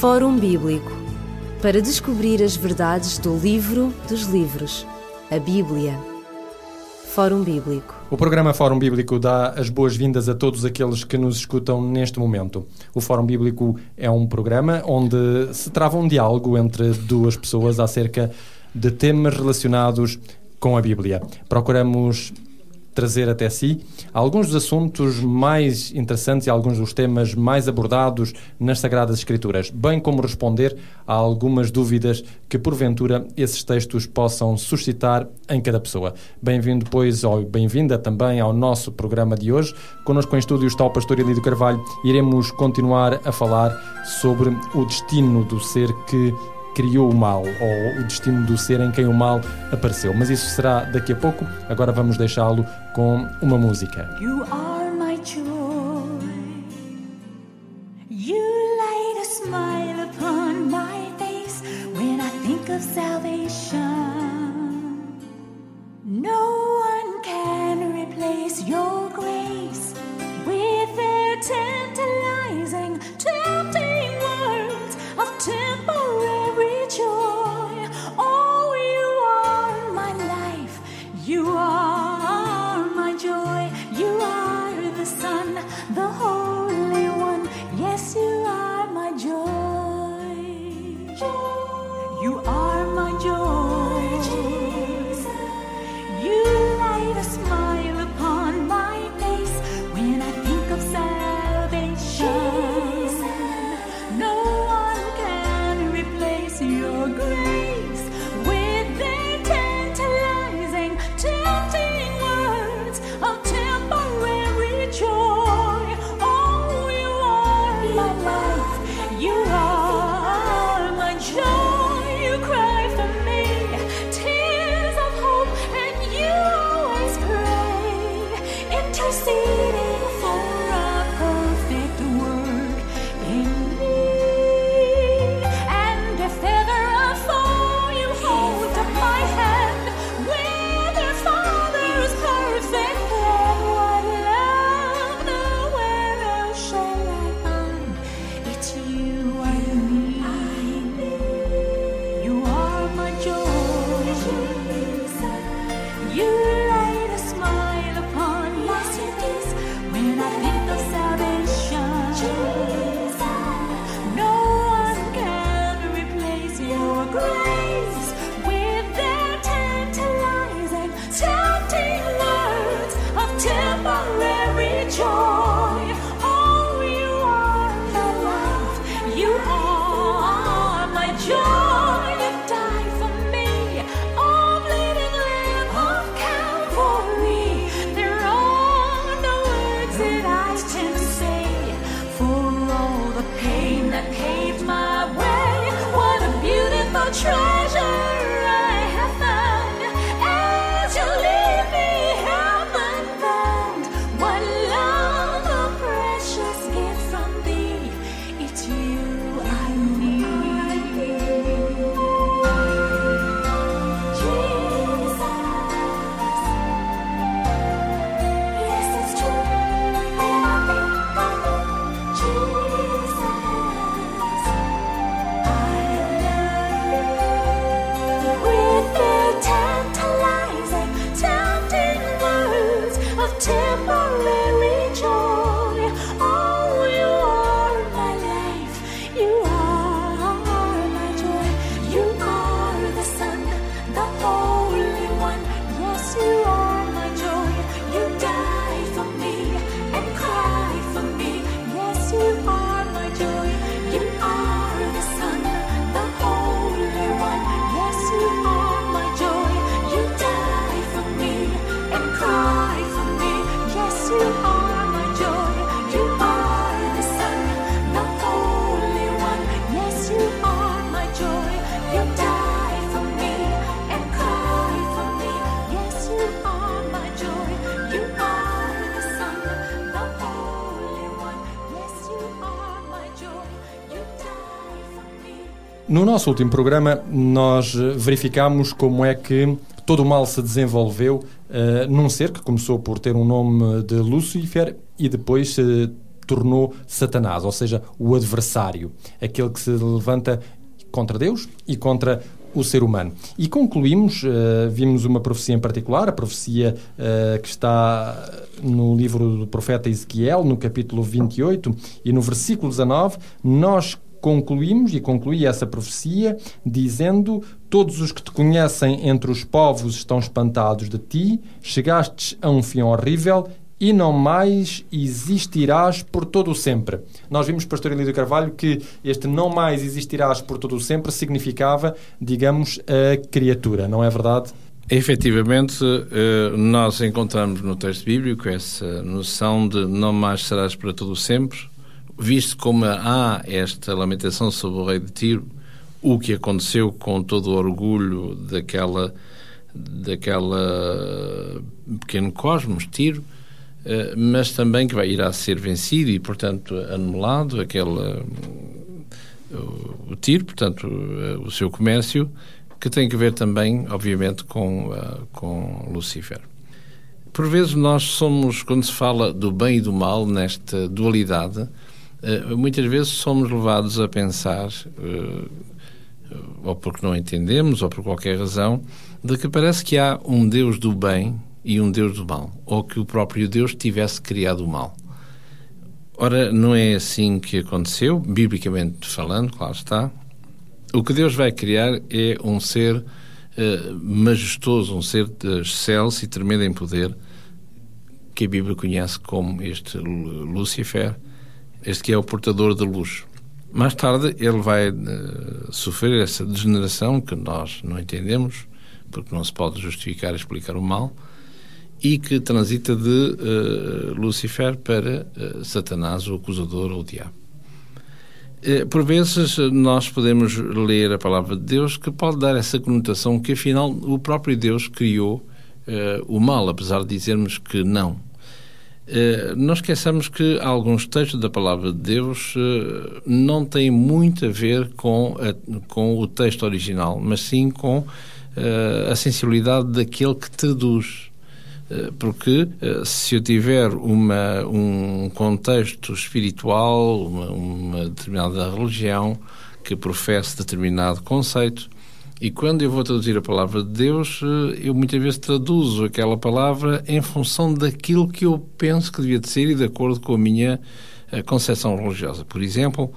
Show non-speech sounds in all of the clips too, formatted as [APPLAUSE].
Fórum Bíblico para descobrir as verdades do livro dos livros, a Bíblia. Fórum Bíblico. O programa Fórum Bíblico dá as boas-vindas a todos aqueles que nos escutam neste momento. O Fórum Bíblico é um programa onde se trava um diálogo entre duas pessoas acerca de temas relacionados com a Bíblia. Procuramos trazer até si alguns dos assuntos mais interessantes e alguns dos temas mais abordados nas Sagradas Escrituras, bem como responder a algumas dúvidas que, porventura, esses textos possam suscitar em cada pessoa. Bem-vindo, pois, ou bem-vinda também ao nosso programa de hoje. Conosco em estúdio está o pastor Elidio Carvalho. Iremos continuar a falar sobre o destino do ser que criou o mal ou o destino do ser em quem o mal apareceu. Mas isso será daqui a pouco. Agora vamos deixá-lo com uma música. You are my joy. You light a smile upon my face when I think of salvation. No one can replace your grace with their tantalizing, tempting words of temple. No nosso último programa, nós eh, verificámos como é que todo o mal se desenvolveu uh, num ser que começou por ter um nome de Lúcifer e depois se tornou Satanás, ou seja, o adversário, aquele que se levanta contra Deus e contra o ser humano. E concluímos, uh, vimos uma profecia em particular, a profecia uh, que está no livro do profeta Ezequiel, no capítulo 28 e no versículo 19, nós concluímos e concluí essa profecia dizendo: Todos os que te conhecem entre os povos estão espantados de ti, chegastes a um fim horrível e não mais existirás por todo o sempre. Nós vimos, pastor Elídio Carvalho, que este não mais existirás por todo o sempre significava, digamos, a criatura, não é verdade? Efetivamente, eh, nós encontramos no texto bíblico essa noção de não mais serás para todo o sempre, visto como há esta lamentação sobre o rei de Tiro, o que aconteceu com todo o orgulho daquela daquela pequeno cosmos, Tiro, eh, mas também que vai irá ser vencido e, portanto, anulado aquele o Tiro, portanto, o seu comércio, que tem que ver também, obviamente, com, com Lucifer. Por vezes nós somos, quando se fala do bem e do mal, nesta dualidade, muitas vezes somos levados a pensar, ou porque não entendemos, ou por qualquer razão, de que parece que há um Deus do bem e um Deus do mal, ou que o próprio Deus tivesse criado o mal. Ora, não é assim que aconteceu, biblicamente falando, claro está. O que Deus vai criar é um ser uh, majestoso, um ser excelso e tremendo em poder, que a Bíblia conhece como este Lúcifer, este que é o portador da luz. Mais tarde ele vai uh, sofrer essa degeneração que nós não entendemos, porque não se pode justificar e explicar o mal, e que transita de uh, Lúcifer para uh, Satanás, o acusador ou o diabo. Por vezes nós podemos ler a palavra de Deus que pode dar essa conotação que afinal o próprio Deus criou o mal, apesar de dizermos que não. Não esqueçamos que alguns textos da palavra de Deus não têm muito a ver com, a, com o texto original, mas sim com a sensibilidade daquele que traduz. Eh, porque eh, se eu tiver uma, um contexto espiritual, uma, uma determinada religião que professe determinado conceito, e quando eu vou traduzir a palavra de Deus, eh, eu muitas vezes traduzo aquela palavra em função daquilo que eu penso que devia de ser e de acordo com a minha concepção religiosa. Por exemplo,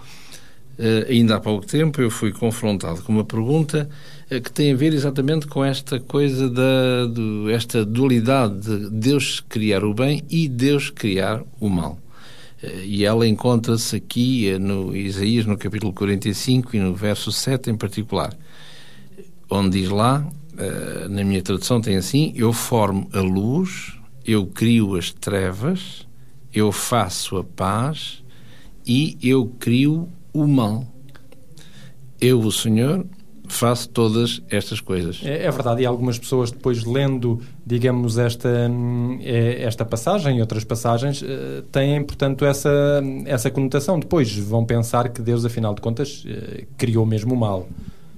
ainda há pouco tempo eu fui confrontado com uma pergunta eh, que tem a ver exatamente com esta coisa da do, esta dualidade de Deus criar o bem e Deus criar o mal. Eh, e ela encontra-se aqui eh, no Isaías, no capítulo 45 e no verso 7 em particular, onde diz lá, na minha tradução tem assim: Eu formo a luz, eu crio as trevas, eu faço a paz e eu crio o mal. Eu, o Senhor, faço todas estas coisas. É, é, verdade, e algumas pessoas depois lendo, digamos, esta, é, esta passagem e outras passagens, eh, têm, portanto, essa, essa conotação. Depois vão pensar que Deus, afinal de contas, eh, criou mesmo o mal.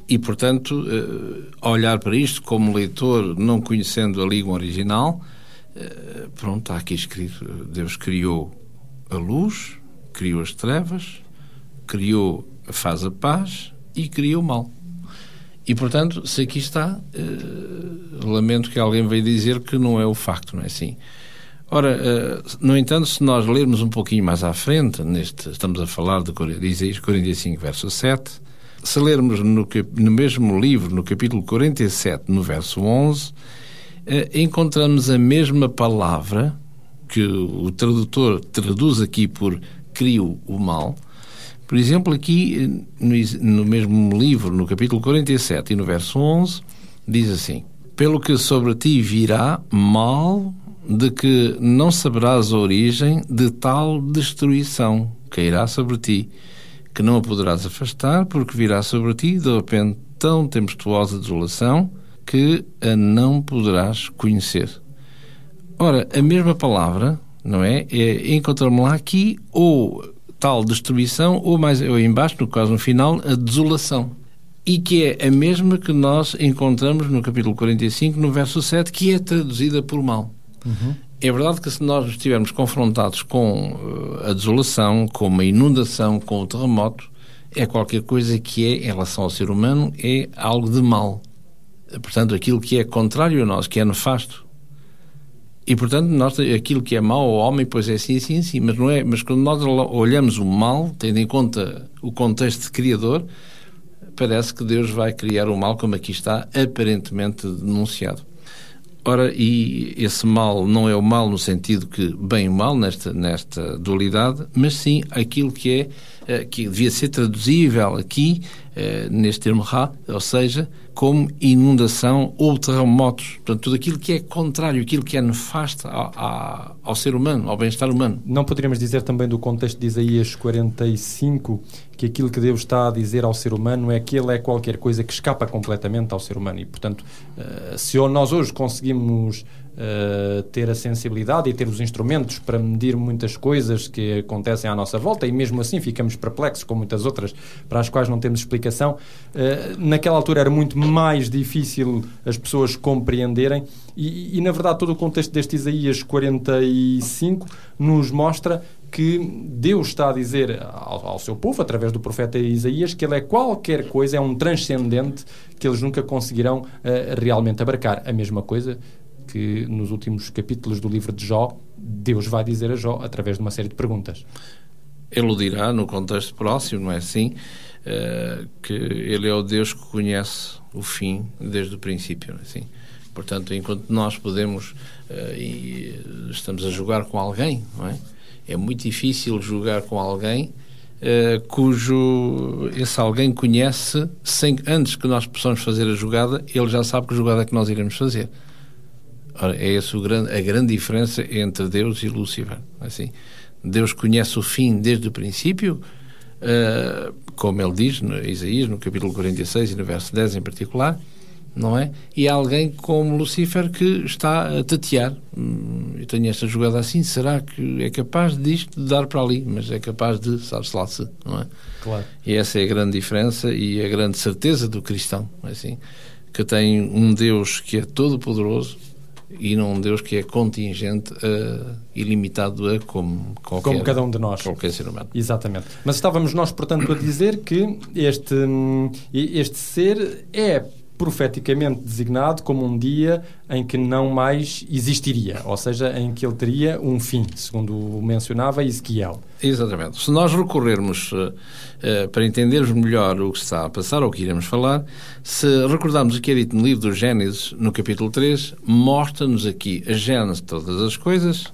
E, portanto, eh, olhar para isto como leitor, não conhecendo a língua original, pronto, está aqui escrito, Deus criou a luz, criou as trevas, criou, faz a paz e criou o mal. E, portanto, se aqui está, uh, lamento que alguém veio dizer que não é o facto, não é assim? Ora, no entanto, se nós lermos um pouquinho mais à frente, neste, estamos a falar de Isaías 45, verso 7, se lermos no, no, mesmo livro, no capítulo 47, no verso 11, uh, eh, encontramos a mesma palavra que o tradutor traduz aqui por crio o mal, por exemplo, aqui no mesmo livro, no capítulo 47 e no verso 11, diz assim: Pelo que sobre ti virá mal de que não saberás a origem de tal destruição que irá sobre ti, que não a poderás afastar, porque virá sobre ti de repente tão tempestuosa desolação que a não poderás conhecer. Ora, a mesma palavra, não é? é Encontramos lá aqui ou tal destruição, ou mais ou embaixo, no caso no final, a desolação. E que é a mesma que nós encontramos no capítulo 45, no verso 7, que é traduzida por mal. Uhum. É verdade que se nós estivermos confrontados com eh, a desolação, com uma inundação, com o terremoto, é qualquer coisa que é, em relação ao ser humano, é algo de mal. Portanto, aquilo que é contrário a nós, que é nefasto. E, portanto, nós, aquilo que é mau ao homem, pois é assim, assim, assim. Mas, não é, mas quando nós olhamos o mal, tendo em conta o contexto criador, parece que Deus vai criar o mal, como aqui está aparentemente denunciado. Ora, e esse mal não é o mal no sentido que bem e mal nesta, nesta dualidade, mas sim aquilo que é eh, que devia ser traduzível aqui neste termo Ra, ou seja, como inundação ou terremotos. Portanto, tudo aquilo que é contrário, aquilo que é nefasto ao, ao, ao ser humano, ao bem-estar humano. Não poderíamos dizer também do contexto de Isaías 45 que aquilo que Deus está a dizer ao ser humano é que ele é qualquer coisa que escapa completamente ao ser humano e, portanto, eh, se nós hoje conseguimos Uh, ter a sensibilidade e ter os instrumentos para medir muitas coisas que acontecem à nossa volta e mesmo assim ficamos perplexos com muitas outras para as quais não temos explicação. Uh, naquela altura era muito mais difícil as pessoas compreenderem e, e, na verdade todo o contexto deste Isaías 45 nos mostra que Deus está a dizer ao, ao, seu povo, através do profeta Isaías, que ele é qualquer coisa, é um transcendente que eles nunca conseguirão uh, realmente abarcar. A mesma coisa que nos últimos capítulos do livro de Jó, Deus vai dizer a Jó através de uma série de perguntas. Ele o dirá no contexto próximo, não é assim? Uh, que ele é o Deus que conhece o fim desde o princípio, não é assim? Portanto, enquanto nós podemos uh, e estamos a jogar com alguém, não é? É muito difícil jogar com alguém uh, cujo esse alguém conhece sem antes que nós possamos fazer a jogada, ele já sabe que jogada é que nós iremos fazer. Ora, é essa a grande diferença entre Deus e Lúcifer. Assim, Deus conhece o fim desde o princípio, uh, como ele diz no Isaías, no capítulo 46 e no verso 10 em particular, não é? E há alguém como Lucifer que está a tatear. Hum, eu tenho esta jogada assim, será que é capaz disto de dar para ali? Mas é capaz de, sabe-se lá se, não é? Claro. E essa é a grande diferença e a grande certeza do cristão, assim, que tem um Deus que é todo poderoso, e não um Deus que é contingente, uh, ilimitado a como, qualquer, como cada um de nós. Qualquer ser humano. Exatamente. Mas estávamos nós, portanto, a dizer que este, este ser é profeticamente designado como um dia em que não mais existiria, ou seja, em que ele teria um fim, segundo mencionava Ezequiel. Exatamente. Se nós recorrermos uh, uh, para entendermos melhor o que está a passar ou o que iremos falar, se recordarmos o que é dito no livro do Gênesis, no capítulo 3, mostra-nos aqui a gênese de todas as coisas,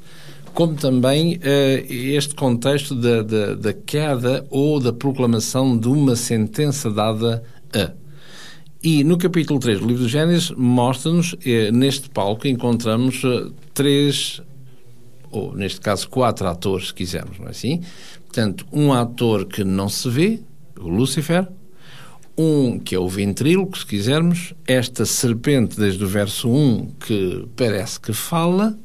como também uh, este contexto da, da, da queda ou da proclamação de uma sentença dada a. E no capítulo 3 do livro do Gênesis mostra-nos, eh, neste palco encontramos eh, três, ou neste caso quatro atores, se quisermos, não é assim? Portanto, um ator que não se vê, o Lúcifer, um que é o ventríloco, se quisermos, esta serpente desde o verso 1 que parece que fala,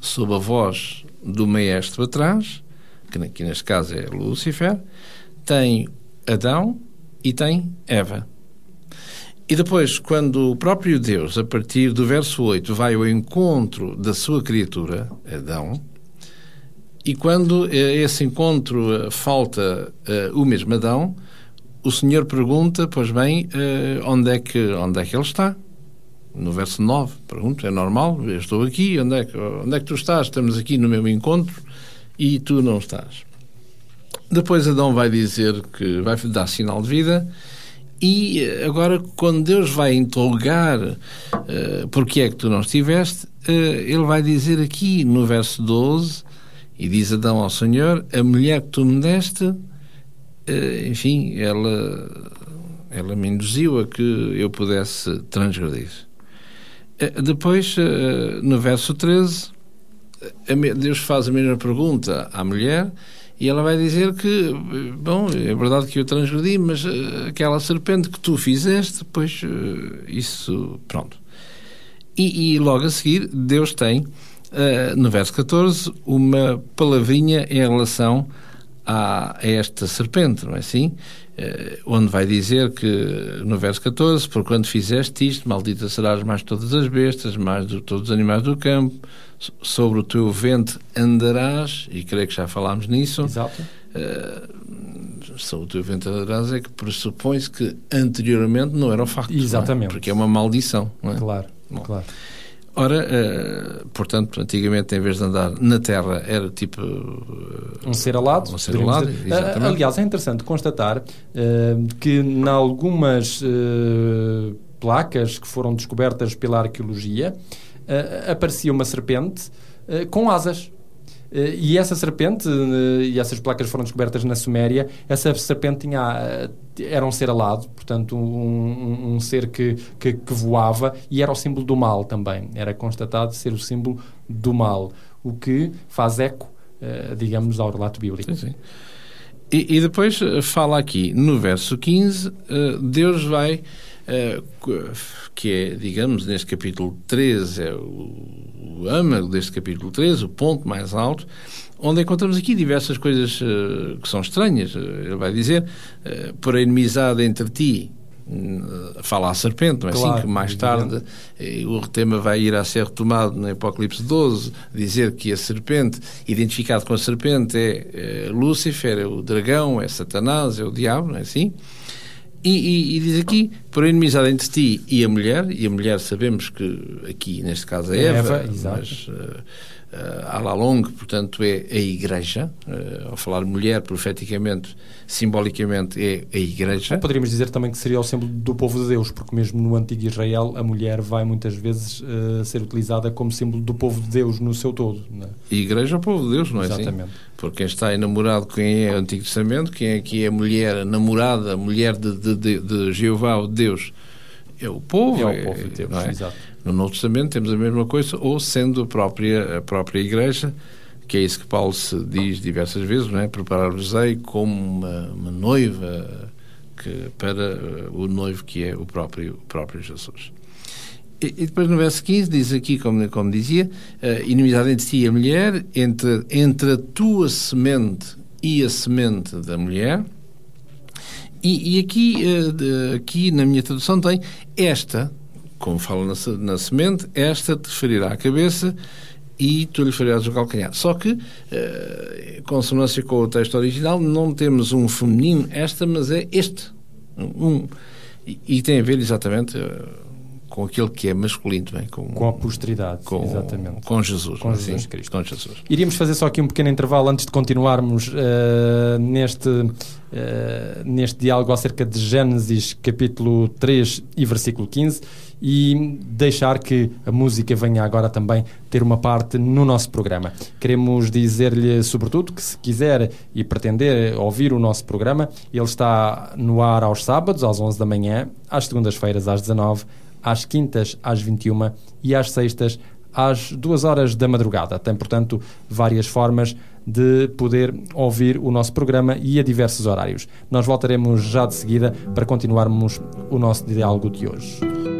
sob a voz do maestro atrás, que aqui neste caso é Lúcifer, tem Adão e tem Eva. E depois, quando o próprio Deus, a partir do verso 8, vai ao encontro da sua criatura, Adão, e quando eh, esse encontro eh, falta uh, o mesmo Adão, o Senhor pergunta, pois bem, onde, é que, onde é que ele está? No verso 9, pergunta, é normal, eu estou aqui, onde é, que, onde é que tu estás? Estamos aqui no meu encontro e tu não estás. Depois Adão vai dizer que vai dar sinal de vida e eh, agora, quando Deus vai interrogar uh, porque é que tu não estiveste, uh, ele vai dizer aqui no verso 12, e diz Adão ao Senhor: A mulher que tu me deste, uh, enfim, ela, ela me induziu a que eu pudesse transgredir. depois, no verso 13, Deus faz a mesma pergunta à mulher e ela vai dizer que, bom, é verdade que eu transgredi, mas uh, aquela serpente que tu fizeste, pois uh, isso, pronto. E, e, logo a seguir, Deus tem, uh, no verso 14, uma palavrinha em relação a esta serpente, não é assim? Eh, onde vai dizer que, no verso 14, por quando fizeste isto, maldita serás mais todas as bestas, mais do, todos os animais do campo, so- sobre o teu ventre andarás, e creio que já falámos nisso, Exato. sobre o teu ventre andarás, é que pressupõe-se que anteriormente não era o facto. é? Exatamente. Porque é uma maldição, não é? Claro, Bom. claro. Ora, eh, portanto, antigamente, em vez de andar na terra, era tipo. eh, Um ser alado. Um ser alado. Ah, Aliás, é interessante constatar eh, que em algumas placas que foram descobertas pela arqueologia aparecia uma serpente com asas. Eh, E essa serpente, eh, e essas placas foram descobertas na Suméria, essa serpente tinha, eh, era um ser alado, portanto, um, um- ser que, que, que voava e era o símbolo do mal também. Era constatado ser o símbolo do mal, o que faz eco, digamos, ao relato bíblico. Sim, sim. E, e depois fala aqui, no verso 15, eh, Deus vai, que é, digamos, neste capítulo 13, é o, o âmago deste capítulo 13, o ponto mais alto, onde encontramos aqui diversas coisas eh, que são estranhas. Eh, Ele vai dizer, eh, por a inimizade entre ti, fala a serpente, não é Claro, assim? Que mais evidente. tarde eh, o tema vai ir a ser retomado no Apocalipse 12, dizer que a serpente, identificado com a serpente, é, eh, Lúcifer, é o dragão, é Satanás, é o diabo, não é assim? E, e- e diz aqui, por a inimizade entre ti e a mulher, e a mulher sabemos que aqui, neste caso, é É Eva, Eva, mas uh, à la longue, portanto, é a igreja. Eh, ao falar mulher, profeticamente, simbolicamente, é a igreja. Ou poderíamos dizer também que seria o símbolo do povo de Deus, porque mesmo no antigo Israel a mulher vai muitas vezes eh, ser utilizada como símbolo do povo de Deus no seu todo. é? Igreja é o povo de Deus, não é assim? Exatamente. Porque quem está enamorado, quem é o Antigo Testamento, quem é que é a mulher, a namorada, a mulher de, de, de, de Jeová, o Deus, é o povo. É o povo de Deus, é? exato. No Novo Testamento temos a mesma coisa, ou sendo a própria, a própria Igreja, que é isso que Paulo se diz diversas vezes, não é? Preparar-vos-ei como uma, uma noiva que, para eh, o noivo que é o próprio, o próprio Jesus. E, depois no verso 15 diz aqui, como, como dizia, eh, inimizade entre ti e a mulher, entre, entre a tua semente e a semente da mulher. E, e aqui, de- aqui na minha tradução tem esta, como fala na, na semente, esta te ferirá a cabeça e tu lhe ferirás o calcanhar. Só que, em consonância com o texto original, não temos um feminino esta, mas é este. Um, e, e tem a ver exatamente eh, com aquele que é masculino, bem, com, Com a posteridade, com, exatamente. com Jesus. Com é Jesus assim? Cristo. Com Jesus. Iríamos fazer só aqui um pequeno intervalo antes de continuarmos eh, neste, eh, neste diálogo acerca de Gênesis capítulo 3 e versículo 15 e deixar que a música venha agora também ter uma parte no nosso programa. Queremos dizer-lhe, sobretudo, que se quiser e pretender ouvir o nosso programa, ele está no ar aos sábados, às 11 da manhã, às segundas-feiras, às 19 às quintas, às 21 e às sextas, às duas horas da madrugada. Tem, portanto, várias formas de poder ouvir o nosso programa e a diversos horários. Nós voltaremos já de seguida para continuarmos o nosso diálogo de hoje.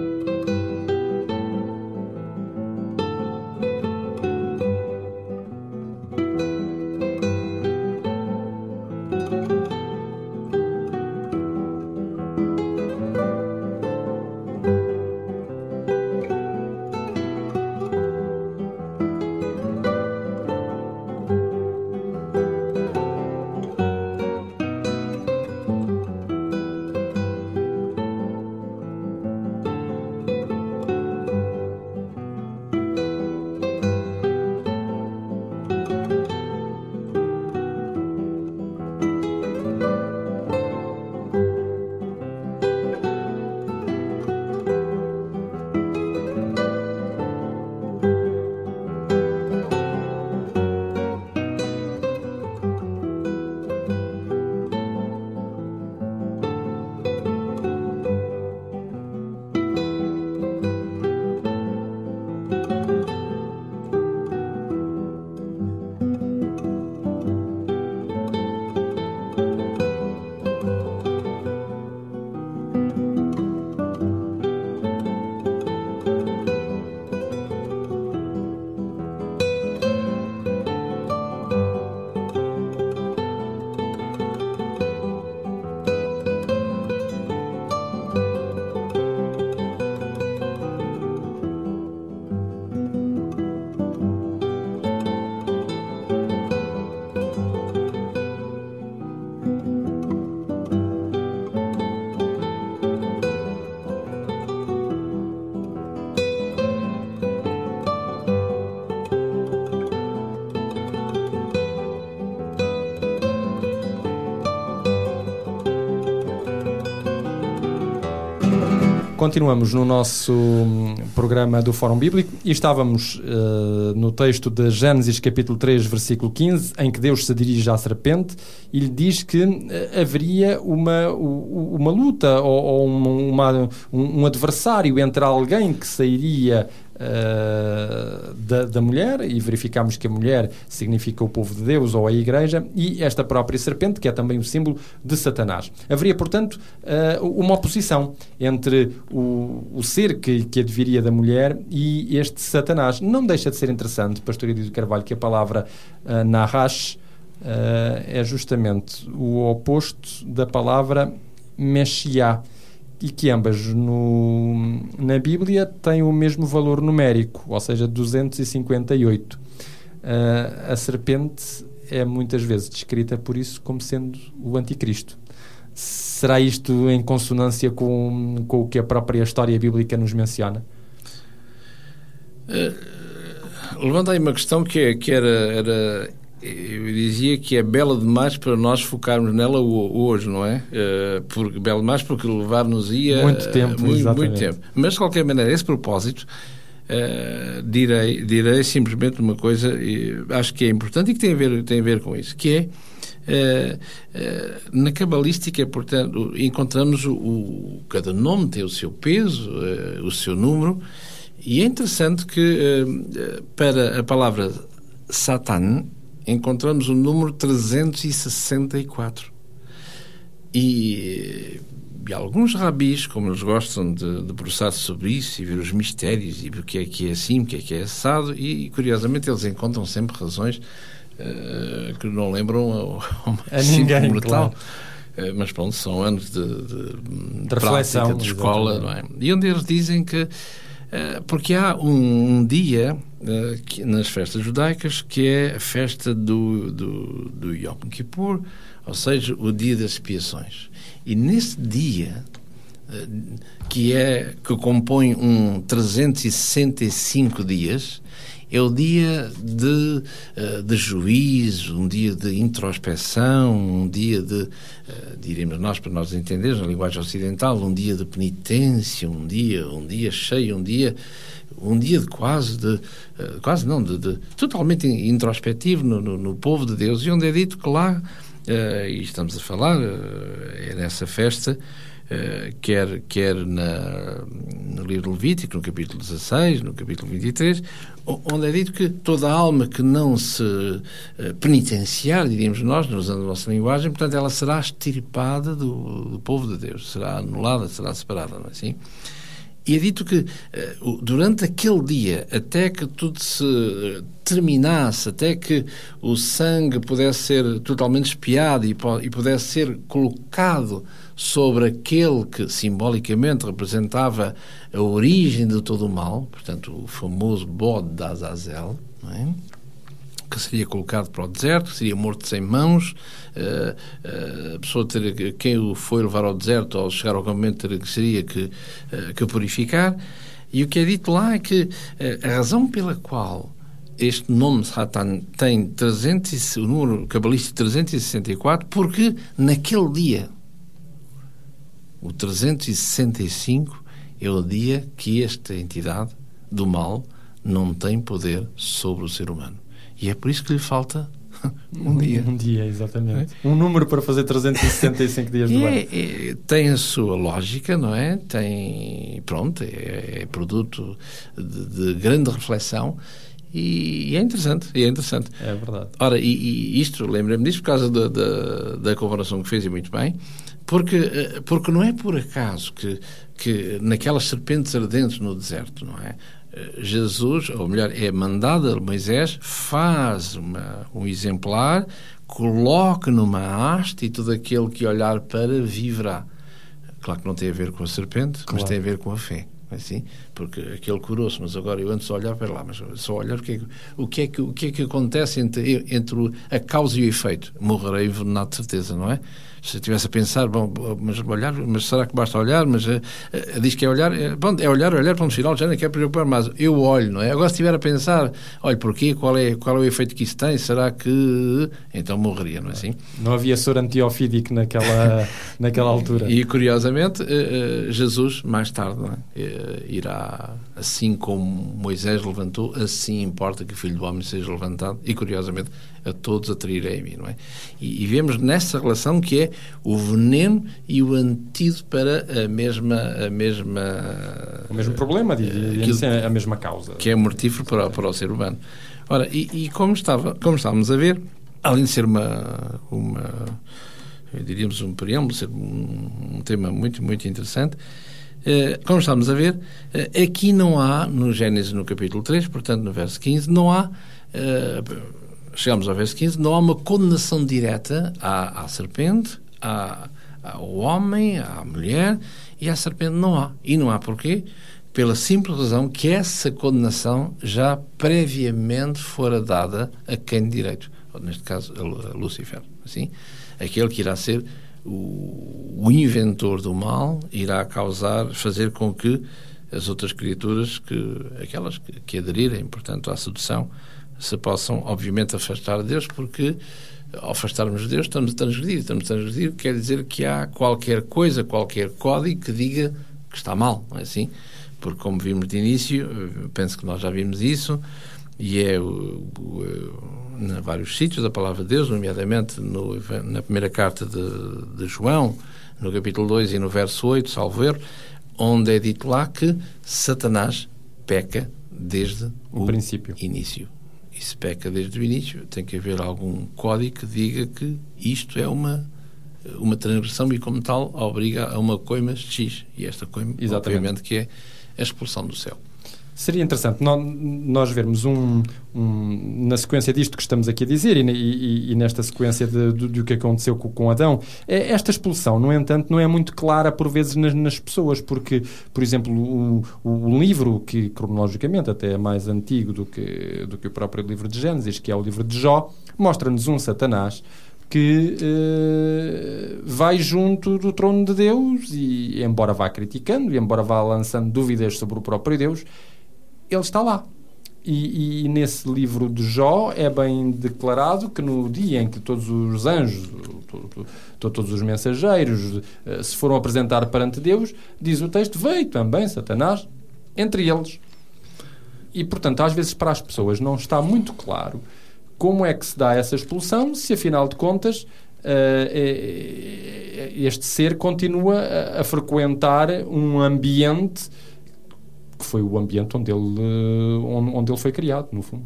Continuamos no nosso hum, programa do Fórum Bíblico e estávamos eh, no texto de Gênesis capítulo 3, versículo 15, em que Deus se dirige à serpente e lhe diz que eh, haveria uma, uma luta ou, ou um- uma- um, um adversário entre alguém que sairia eh, da, da mulher e verificamos que a mulher significa o povo de Deus ou a igreja e esta própria serpente que é também o símbolo de Satanás. Haveria, portanto, eh, uma oposição entre o, o ser que, que adviria da mulher e este Satanás. Não deixa de ser interessante, Pastor Edito Carvalho, que a palavra uh, Nahash eh, é justamente o oposto da palavra Meshiá e que ambas no, na Bíblia têm o mesmo valor numérico, ou seja, 258. Eh, a serpente é muitas vezes descrita por isso como sendo o anticristo. Será isto em consonância com, com o que a própria história bíblica nos menciona? Levanta aí uma questão que, é- que era, era. Eu dizia que é bela demais para nós focarmos nela ho- hoje, não é? Eh, porque, bela demais porque levar-nos-ia. Muito tempo, muito, muito tempo. Mas, de qualquer maneira, esse propósito, eh, direi, direi simplesmente uma coisa, e acho que é importante e que tem a ver, tem a ver com isso, que é. eh, eh, na cabalística, portanto, encontramos o, o- cada nome tem o seu peso, o seu número, e é interessante que para a palavra Satan encontramos o número 364. E, e alguns rabis, como eles gostam de debruçar sobre isso e ver os mistérios e ver o que é que é assim, o que é que é assado, e, curiosamente eles encontram sempre razões eh, que não lembram [LAUGHS] ao, ao mais A ninguém, mortal. claro. Eh, mas pronto, são anos de, de, De reflexão, prática, de escola, é? E onde eles dizem que. Eh, porque há um, um dia eh, que- nas festas judaicas que é a festa do, do, do Yom Kippur, ou seja, o dia das expiações. E nesse dia, eh, que é que compõe um 365 dias, é o dia de, eh, de juízo, um dia de introspeção, um dia de, eh, diremos nós, para nós entendermos, na linguagem ocidental, um dia de penitência, um dia, um dia cheio, um dia, um dia de quase de, eh, quase não, de, de- totalmente introspectivo no, no, no povo de Deus, e onde é dito que lá, e estamos a falar, é nessa festa, quer, quer na, no livro Levítico, no capítulo 16, no capítulo 23, o- onde é dito que toda alma que não se eh, penitenciar, diríamos nós, usando a nossa linguagem, portanto, ela será extirpada do, do povo de Deus, será anulada, será separada, não é assim? E é dito que eh, durante aquele dia, até que tudo se eh, terminasse, até que o sangue pudesse ser totalmente espiado e pudesse ser colocado sobre aquele que simbolicamente representava a origem de todo o mal, portanto, o famoso bode de Azazel, é? que seria colocado para o deserto, que seria morto sem mãos, eh, eh, a pessoa teria que, quem o foi levar ao deserto ao chegar ao acampamento teria que seria que, eh, que purificar. E o que é dito lá é que a razão pela qual este nome Satan tem 300, e- o número cabalístico 364, porque naquele dia, o 365, é o dia que esta entidade do mal não tem poder sobre o ser humano. E é por isso que lhe falta [LAUGHS] um dia. Um dia, exatamente. Um número para fazer 365 dias do E ano. é- é- tem a sua lógica, não é? Tem, pronto, é, é produto de, de grande reflexão e, é interessante, é interessante. É verdade. Ora, e, e isto, lembrei-me disto por causa da, da, da comparação que fez e muito bem, porque, eh, porque não é por acaso que, que naquelas serpentes ardentes no deserto, não é? Eh, Jesus, ou melhor, é mandado a Moisés, faz uma, um exemplar, coloca numa haste e todo aquele que olhar para viverá. Claro que não tem a ver com a serpente, mas Claro. tem a ver com a fé. é assim? Porque aquele curou-se, mas agora eu antes olhar para lá, mas só olhar o que é o que, é que, o que, é que acontece entre, entre a causa e o efeito. Morrerei envenenado de certeza, não é? Se eu estivesse a pensar, bom, mas olhar, mas será que basta olhar? Mas eh, eh, diz que é olhar, eh, bom, é olhar, olhar, ponto final, já nem quer preocupar, mas eu olho, não é? Agora se estiver a pensar, olha, porquê, qual é, qual é o efeito que isso tem, será que... Então morreria, não é assim? Não havia soro antiofídico naquela, [LAUGHS] naquela altura. E curiosamente, eh, Jesus, mais tarde, não é? Eh, assim como Moisés levantou, assim importa que o Filho do Homem seja levantado, e curiosamente, a todos atrairei a mim, não é? E, e vemos nessa relação que é o veneno e o antídoto para a mesma. A mesma O mesmo problema, digamos aquilo- assim, a mesma causa. que é mortífero para, para o ser humano. Ora, e, e como, estava, como estávamos a ver, além de ser uma, uma eh, diríamos um preâmbulo, ser um, um tema muito, muito interessante, eh, como estamos a ver, eh, aqui não há, no Gênesis no capítulo 3, portanto no verso 15, não há, eh, chegamos ao verso 15, não há uma condenação direta à, à serpente, à, ao homem, à mulher, e à serpente não há. E não há porquê? Pela simples razão que essa condenação já previamente fora dada a quem de direito, ou neste caso a Lu- a Lúcifer, assim, aquele que irá ser o, o inventor do mal, irá causar, fazer com que as outras criaturas, que aquelas que, que aderirem, portanto, à sedução, se possam, obviamente, afastar de Deus, porque ao afastarmos de Deus estamos a transgredir. Estamos a transgredir quer dizer que há qualquer coisa, qualquer código que diga que está mal, não é assim? Porque, como vimos de início, eh, penso que nós já vimos isso, e é o, o, em vários sítios da palavra de Deus, nomeadamente no, na primeira carta de, de João, no capítulo 2 e no verso 8, salvo erro, onde é dito lá que Satanás peca desde o, O princípio. início. E se peca desde o início, tem que haver algum código que diga que isto é uma uma transgressão e, como tal, obriga a uma coima X. E esta coima, Exatamente. obviamente, que é a expulsão do céu. Seria interessante nó- nós vermos um, um- na sequência disto que estamos aqui a dizer e, e- e nesta sequência de- do, do que aconteceu com, com Adão, é- esta expulsão, no entanto, não é muito clara por vezes nas, nas pessoas, porque, por exemplo, o, o livro que cronologicamente até é mais antigo do que, do que o próprio livro de Gênesis, que é o livro de Jó, mostra-nos um Satanás que eh, vai junto do trono de Deus e, embora vá criticando e embora vá lançando dúvidas sobre o próprio Deus, ele está lá. E, e nesse livro de Jó é bem declarado que no dia em que todos os anjos, to- to- to- todos os mensageiros eh, se foram apresentar perante Deus, diz o texto, veio também Satanás entre eles. E, portanto, às vezes para as pessoas não está muito claro como é que se dá essa expulsão, se afinal de contas eh, eh, este ser continua a frequentar um ambiente que foi o ambiente onde ele, eh, onde, ele foi criado, no fundo.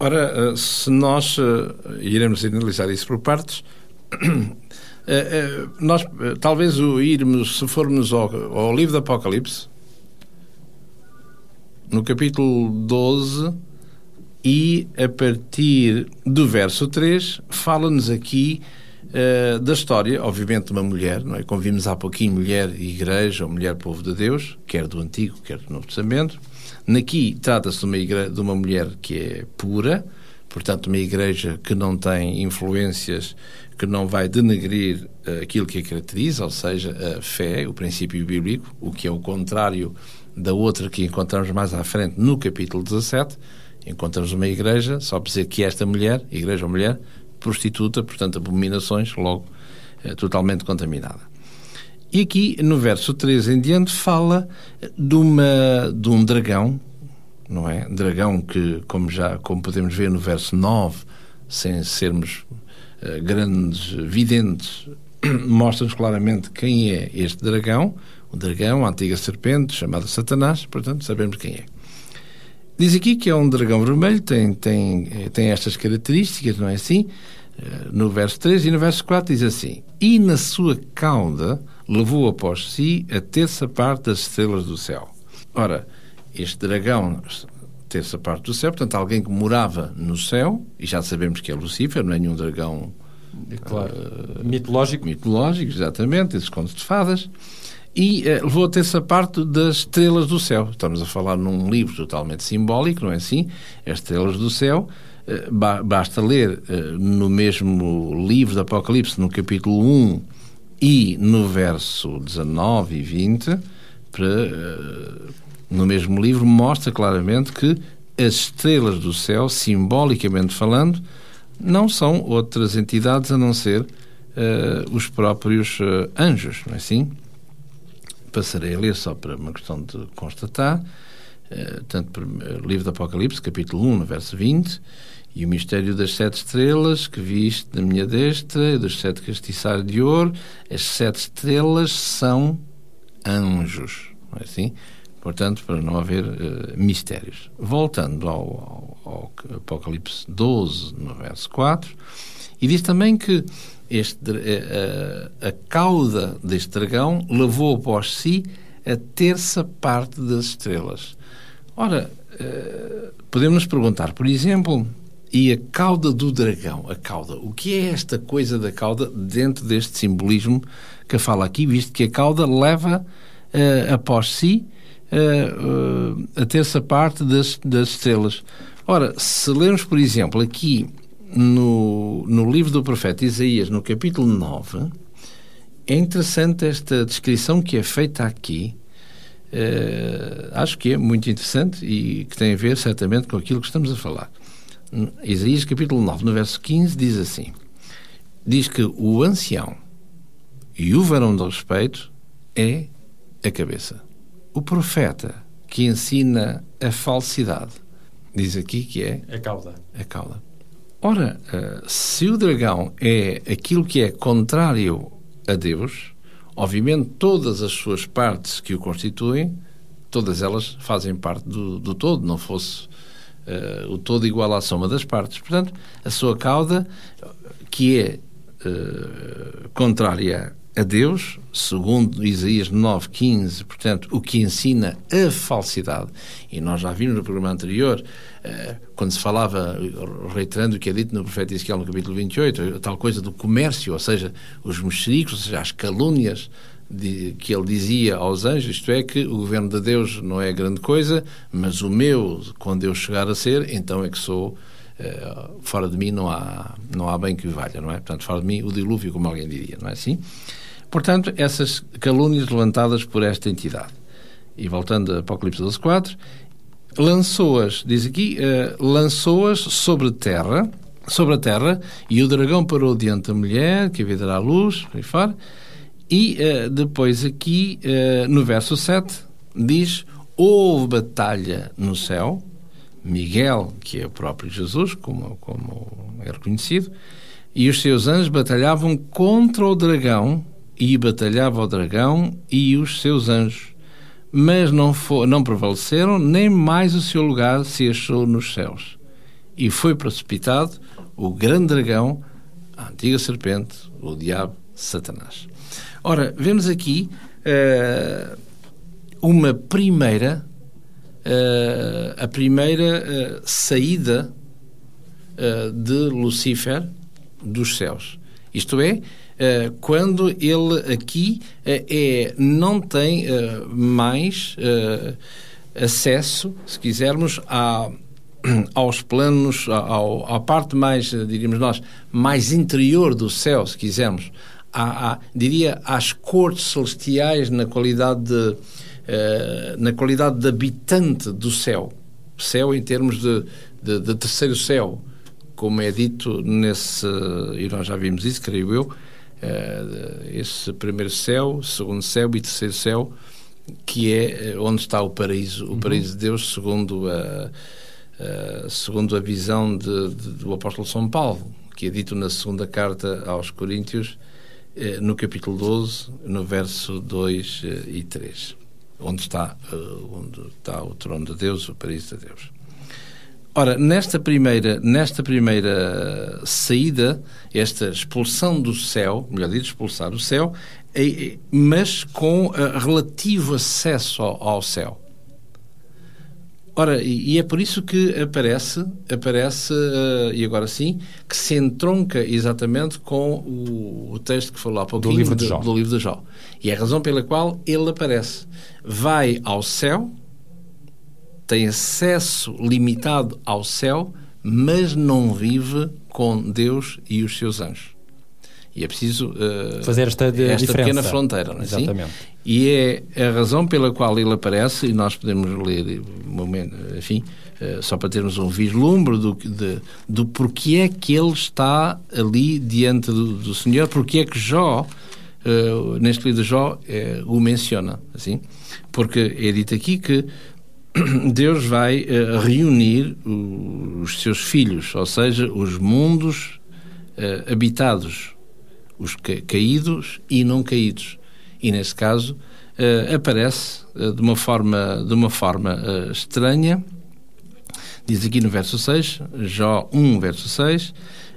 Ora, eh, se nós eh, iremos analisar isso por partes, [CLEARS THROAT] nós talvez o irmos, se formos ao, ao livro do Apocalipse, no capítulo 12, e a partir do verso 3, fala-nos aqui eh, da história, obviamente, de uma mulher, não é? Como vimos há pouquinho, mulher igreja ou mulher povo de Deus, quer do Antigo, quer do Novo Testamento. Naqui trata-se de, uma de uma mulher que é pura, portanto, uma igreja que não tem influências, que não vai denegrir eh, aquilo que a caracteriza, ou seja, a fé, o princípio bíblico, o que é o contrário da outra que encontramos mais à frente no capítulo 17. Encontramos uma igreja, só para dizer que esta mulher, igreja ou mulher, prostituta, portanto, abominações, logo eh, totalmente contaminada. E aqui, no verso 13 em diante, fala de, uma, de um dragão, não é? Dragão que, como já como podemos ver no verso 9, sem sermos eh, grandes videntes, [CLEARS THROAT] mostra-nos claramente quem é este dragão, o dragão, a antiga serpente, chamada Satanás, portanto, sabemos quem é. Diz aqui que é um dragão vermelho, tem, tem, eh, tem estas características, não é assim? Eh, No verso 3 e no verso 4 diz assim: E na sua cauda levou após si a terça parte das estrelas do céu. Ora, este dragão, terça parte do céu, portanto, alguém que morava no céu, e já sabemos que é Lucifer, não é nenhum dragão É claro. mitológico. mitológico, exatamente, esses contos de fadas. E eh, levou a terça parte das estrelas do céu. Estamos a falar num livro totalmente simbólico, não é assim? As estrelas do céu. eh, ba- basta ler eh, no mesmo livro do Apocalipse, no capítulo 1 e no verso 19 e 20, para, eh, no mesmo livro, mostra claramente que as estrelas do céu, simbolicamente falando, não são outras entidades a não ser os próprios anjos, não é assim? Passarei a ler só para uma questão de constatar. eh, tanto por- eh, livro do Apocalipse, capítulo 1, no verso 20, e o mistério das sete estrelas que viste na minha destra, e dos sete castiçares de ouro, as sete estrelas são anjos, não é assim? Portanto, para não haver eh, mistérios. Voltando ao, ao- ao Apocalipse 12, no verso 4, e diz também que este, dra- eh, a, a cauda deste dragão levou após si a terça parte das estrelas. Ora, eh, podemos nos perguntar, por exemplo, e a cauda do dragão? A cauda. O que é esta coisa da cauda dentro deste simbolismo que fala aqui, visto que a cauda leva eh, após si eh, eh, a terça parte das, das estrelas. Ora, se lermos, por exemplo, aqui no, no livro do profeta Isaías, no capítulo 9, é interessante esta descrição que é feita aqui. Eh, acho que é muito interessante e que tem a ver certamente com aquilo que estamos a falar. Isaías capítulo 9, no verso 15, diz assim: Diz que o ancião e o varão de respeito é a cabeça. O profeta que ensina a falsidade diz aqui que é É cauda. a cauda. Ora, eh, se o dragão é aquilo que é contrário a Deus, obviamente todas as suas partes que o constituem, todas elas fazem parte do, do todo, não fosse eh, o todo igual à soma das partes. Portanto, a sua cauda, que é eh, contrária a Deus, segundo Isaías 9,15, portanto, o que ensina a falsidade. E nós já vimos no programa anterior, eh, quando se falava, reiterando o que é dito no profeta Ezequiel no capítulo 28, a tal coisa do comércio, ou seja, os mexericos, ou seja, as calúnias que ele dizia aos anjos, isto é, que o governo de Deus não é grande coisa, mas o meu, quando eu chegar a ser, então é que sou. eh, fora de mim não há, não há bem que valha, não é? Portanto, fora de mim o dilúvio, como alguém diria, não é assim? Portanto, essas calúnias levantadas por esta entidade. E voltando a Apocalipse 12.4, lançou-as, diz aqui, eh, lançou-as sobre terra, sobre a terra, e o dragão parou diante da mulher, que havia dará luz, fora, e eh, depois aqui, eh, no verso 7, diz, houve batalha no céu, Miguel, que é o próprio Jesus, como, como é reconhecido, e os seus anjos batalhavam contra o dragão, e batalhava o dragão e os seus anjos. Mas não, fo- não prevaleceram, nem mais o seu lugar se achou nos céus. E foi precipitado o grande dragão, a antiga serpente, o diabo, Satanás. Ora, vemos aqui eh, uma primeira, eh, a primeira eh, saída de Lucifer dos céus. Isto é, quando ele aqui eh, é, não tem eh, mais eh, acesso, se quisermos, a, [CLEARS THROAT] aos planos, à parte mais, eh, diríamos nós, mais interior do céu, se quisermos, diria às cortes celestiais na qualidade de, eh, na qualidade de habitante do céu. Céu em termos de, de, de terceiro céu, como é dito nesse, e nós já vimos isso, creio eu, eh, esse primeiro céu, segundo céu e terceiro céu, que é eh, onde está o paraíso, o paraíso de Deus, segundo a, a- segundo a visão de- de- do apóstolo São Paulo, que é dito na segunda carta aos Coríntios, eh, no capítulo 12, no verso 2 eh, e 3, onde está, eh, onde está o trono de Deus, o paraíso de Deus. Ora, nesta primeira, nesta primeira saída, esta expulsão do céu, melhor dito, expulsar o céu, é- é- mas com eh, relativo acesso ao, ao céu. Ora, e, é por isso que aparece, aparece eh, e agora sim, que se entronca exatamente com o, o texto que falou há pouquinho livro de Jó. do livro de Jó. E é a razão pela qual ele aparece. Vai ao céu, tem acesso limitado ao céu, mas não vive com Deus e os seus anjos. E é preciso eh, Fazer esta esta pequena fronteira, não é assim? Exatamente. E é a razão pela qual ele aparece, e nós podemos ler, momento, enfim, eh, só para termos um vislumbre do, de, do porquê é que ele está ali diante do, do Senhor, porque é que Jó, eh, neste livro de Jó, eh, o menciona, assim, porque é dito aqui que [CLEARS THROAT] Deus vai eh, reunir os seus filhos, ou seja, os mundos eh, habitados, os ca- caídos e não caídos. E nesse caso eh, aparece de uma forma, de uma forma estranha. Diz aqui no verso 6, Jó 1, verso 6,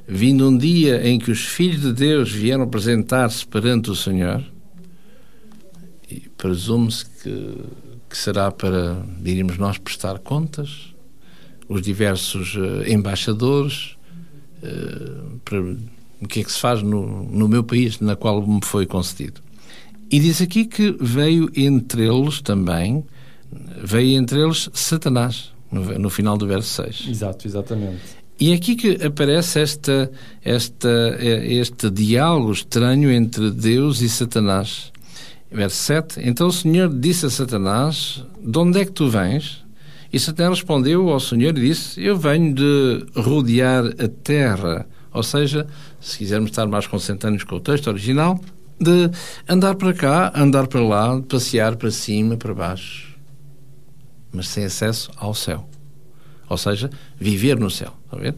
vindo um dia em que os filhos de Deus vieram apresentar-se perante o Senhor, e presume-se que, que será para, diríamos nós, prestar contas, os diversos eh, embaixadores, eh, para o que é que se faz no, no meu país, na qual me foi concedido. E diz aqui que veio entre eles também, veio entre eles Satanás, no, no final do verso 6. Exato, exatamente. E é aqui que aparece esta, esta, eh, este diálogo estranho entre Deus e Satanás. Verso 7. Então o Senhor disse a Satanás: De onde é que tu vens? E Satanás respondeu ao Senhor e disse: Eu venho de rodear a terra. Ou seja, se quisermos estar mais concentrados com o texto original, de andar para cá, andar para lá, passear para cima, para baixo, mas sem acesso ao céu. Ou seja, viver no céu. Está a ver?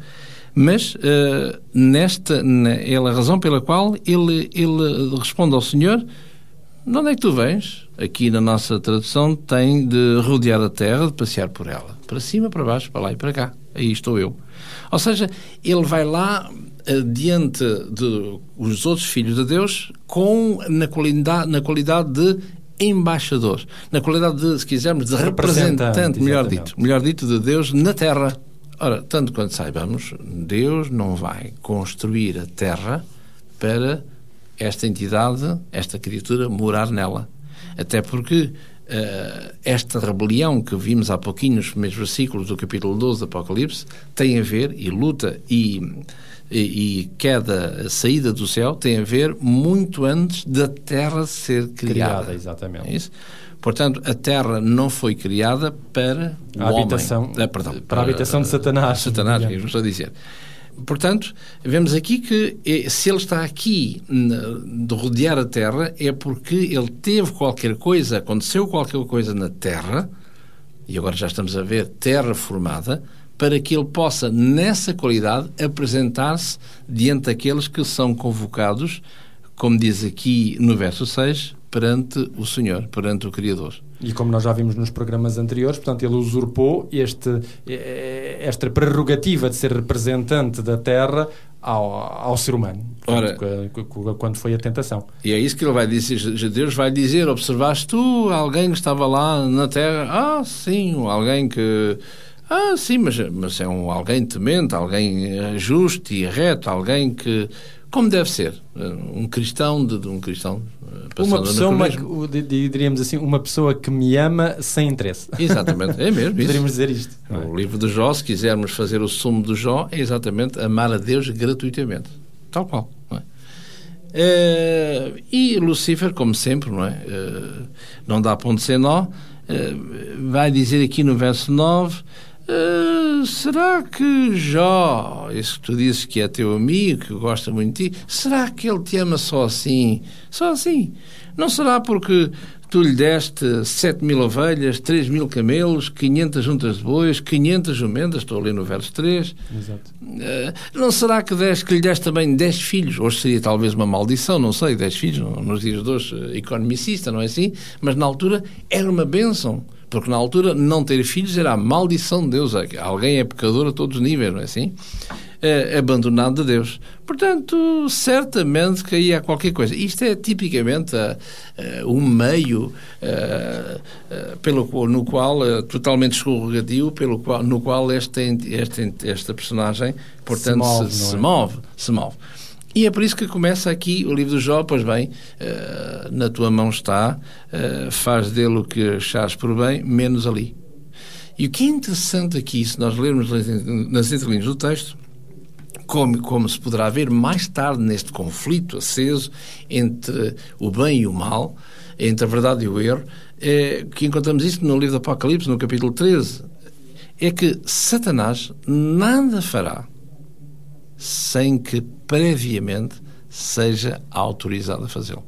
Mas eh, nesta, ele, a razão pela qual ele, ele responde ao Senhor: De onde é que tu vens? Aqui na nossa tradução tem de rodear a terra, de passear por ela. Para cima, para baixo, para lá e para cá. Aí estou eu. Ou seja, ele vai lá eh, diante dos outros filhos de Deus com na qualidade, na qualidade de embaixador, na qualidade de, se quisermos, de Representante, representante, melhor exatamente. dito, melhor dito, de Deus na Terra. Ora, tanto quanto saibamos, Deus não vai construir a Terra para esta entidade, esta criatura, morar nela. Até porque eh, esta rebelião que vimos há pouquinho nos primeiros versículos do capítulo 12 do Apocalipse tem a ver, e luta e, e, e queda, saída do céu, tem a ver muito antes da Terra ser criada. Criada, exatamente. É isso? Portanto, a Terra não foi criada para o A homem. habitação- Ah, perdão, para a habitação de Satanás, Satanás, digamos. é estou a dizer. Portanto, vemos aqui que eh, se ele está aqui de rodear a Terra é porque ele teve qualquer coisa, aconteceu qualquer coisa na Terra, e agora já estamos a ver Terra formada, para que ele possa, nessa qualidade, apresentar-se diante daqueles que são convocados, como diz aqui no verso 6, perante o Senhor, perante o Criador. E como nós já vimos nos programas anteriores, portanto, ele usurpou este, esta prerrogativa de ser representante da Terra ao, ao ser humano, cu- quando foi a tentação. E é isso que ele vai dizer. Deus vai dizer: Observaste tu alguém que estava lá na terra? Ah, sim, alguém que. Ah, sim, mas, mas é um alguém temente, alguém eh, justo e reto, alguém que. Como deve ser? Um cristão, de, de um cristão. eh, Uma pessoa, di- diríamos assim, uma pessoa que me ama sem interesse. Exatamente, é mesmo. [LAUGHS] isso. Poderíamos dizer isto. não é? O livro de Jó, se quisermos fazer o sumo do Jó, é exatamente amar a Deus gratuitamente. Tal qual. É? Eh, e Lucifer, como sempre, não é? Eh, não dá ponto sem nó, vai dizer aqui no verso 9. Será que Jó, isso que tu dizes que é teu amigo, que gosta muito de ti, será que ele te ama só assim? Só assim? Não será porque tu lhe deste 7 mil ovelhas, 3 mil camelos, 500 juntas de bois, 500 jumentas, estou ali no verso 3. Exato. Eh, não será que, deste, que lhe deste também 10 filhos? Hoje seria talvez uma maldição, não sei, 10 filhos, no- nos dias de hoje, eh, economicista, não é assim? Mas na altura era uma bênção. Porque na altura não ter filhos era a maldição de Deus. Alguém é pecador a todos os níveis, não é assim? eh, abandonado de Deus. Portanto, certamente que aí há qualquer coisa. Isto é tipicamente uh, um meio uh, uh, pelo, no qual, totalmente escorregadio, pelo qual, no qual esta, esta, esta personagem, portanto, se move, se, se, é? move, se move. E é por isso que começa aqui o livro do Jó, pois bem, na tua mão está, faz dele o que achares por bem, menos ali. E o que é interessante aqui, se nós lermos nas entrelinhas do texto, como, como se poderá ver mais tarde neste conflito aceso entre o bem e o mal, entre a verdade e o erro, é, que encontramos isto no livro do Apocalipse, no capítulo 13, é que Satanás nada fará sem que previamente seja autorizado a fazê-lo.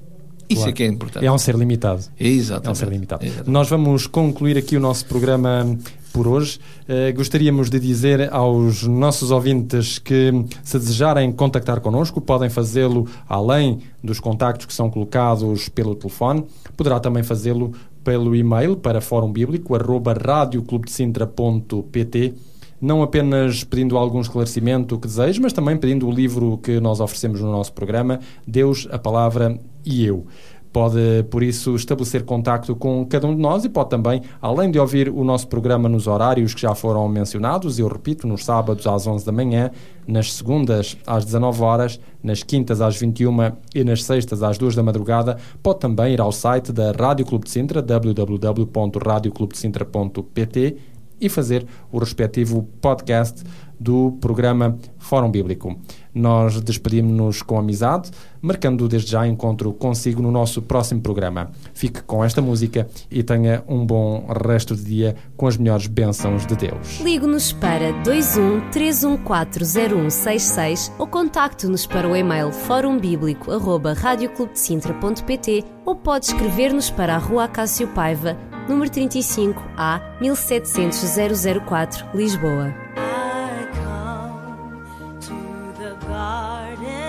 Isso Claro. é que é importante. É um ser limitado. Exatamente. É um ser limitado. Exatamente. Nós vamos concluir aqui o nosso programa por hoje. Eh, gostaríamos de dizer aos nossos ouvintes que, se desejarem contactar connosco, podem fazê-lo além dos contactos que são colocados pelo telefone. Poderá também fazê-lo pelo e-mail para fórumbíblico.radioclubdecintra.pt não apenas pedindo algum esclarecimento que deseje, mas também pedindo o livro que nós oferecemos no nosso programa, Deus, a Palavra e Eu. Pode, por isso, estabelecer contacto com cada um de nós e pode também, além de ouvir o nosso programa nos horários que já foram mencionados, eu repito, nos sábados às 11 da manhã, nas segundas às 19 horas, nas quintas às 21 e nas sextas às 2 da madrugada, pode também ir ao site da Rádio Clube de Sintra, www.radioclubdecintra.pt e fazer o respectivo podcast do programa Fórum Bíblico. Nós despedimos-nos com amizade, marcando desde já encontro consigo no nosso próximo programa. Fique com esta música e tenha um bom resto de dia com as melhores bênçãos de Deus. Ligue-nos para 21 3140166 ou contacte-nos para o e-mail forumbíblico.radioclubdecintra.pt ou pode escrever-nos para a Rua Acácio Paiva, número 35 A 17000 004, Lisboa. I come to the garden